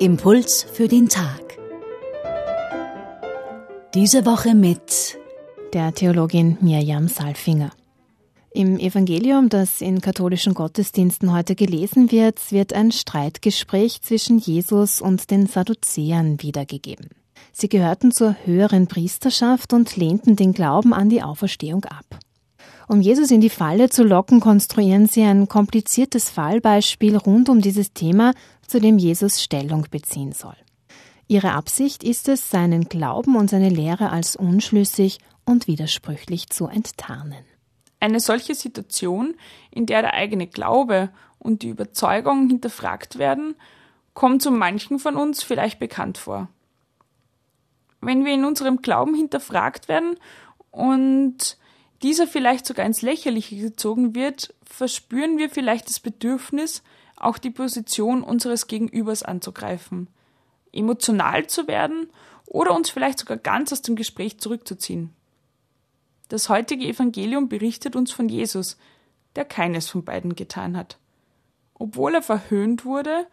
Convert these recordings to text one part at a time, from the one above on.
Impuls für den Tag. Diese Woche mit der Theologin Mirjam Salfinger. Im Evangelium, das in katholischen Gottesdiensten heute gelesen wird, wird ein Streitgespräch zwischen Jesus und den Sadduzäern wiedergegeben. Sie gehörten zur höheren Priesterschaft und lehnten den Glauben an die Auferstehung ab. Um Jesus in die Falle zu locken, konstruieren sie ein kompliziertes Fallbeispiel rund um dieses Thema, zu dem Jesus Stellung beziehen soll. Ihre Absicht ist es, seinen Glauben und seine Lehre als unschlüssig und widersprüchlich zu enttarnen. Eine solche Situation, in der der eigene Glaube und die Überzeugung hinterfragt werden, kommt zu manchen von uns vielleicht bekannt vor. Wenn wir in unserem Glauben hinterfragt werden und dieser vielleicht sogar ins Lächerliche gezogen wird, verspüren wir vielleicht das Bedürfnis, auch die Position unseres Gegenübers anzugreifen, emotional zu werden oder uns vielleicht sogar ganz aus dem Gespräch zurückzuziehen. Das heutige Evangelium berichtet uns von Jesus, der keines von beiden getan hat. Obwohl er verhöhnt wurde,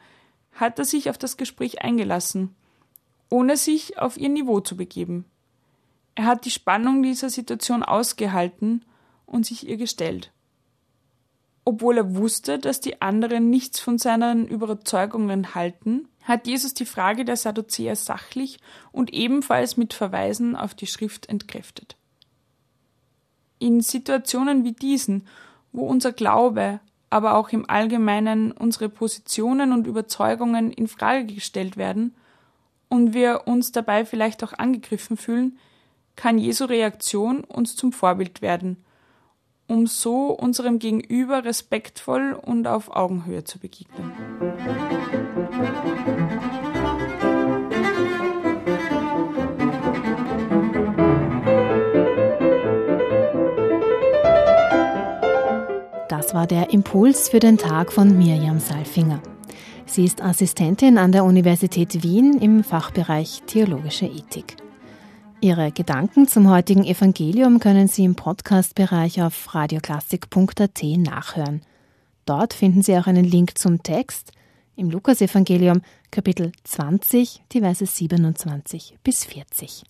hat er sich auf das Gespräch eingelassen, ohne sich auf ihr Niveau zu begeben. Er hat die Spannung dieser Situation ausgehalten und sich ihr gestellt. Obwohl er wusste, dass die anderen nichts von seinen Überzeugungen halten, hat Jesus die Frage der Sadduzäer sachlich und ebenfalls mit Verweisen auf die Schrift entkräftet. In Situationen wie diesen, wo unser Glaube, aber auch im Allgemeinen unsere Positionen und Überzeugungen in Frage gestellt werden und wir uns dabei vielleicht auch angegriffen fühlen, kann Jesu Reaktion uns zum Vorbild werden, um so unserem Gegenüber respektvoll und auf Augenhöhe zu begegnen. Das war der Impuls für den Tag von Mirjam Salfinger. Sie ist Assistentin an der Universität Wien im Fachbereich Theologische Ethik. Ihre Gedanken zum heutigen Evangelium können Sie im Podcast-Bereich auf radioklassik.at nachhören. Dort finden Sie auch einen Link zum Text im Lukasevangelium Kapitel 20, die Verse 27 bis 40.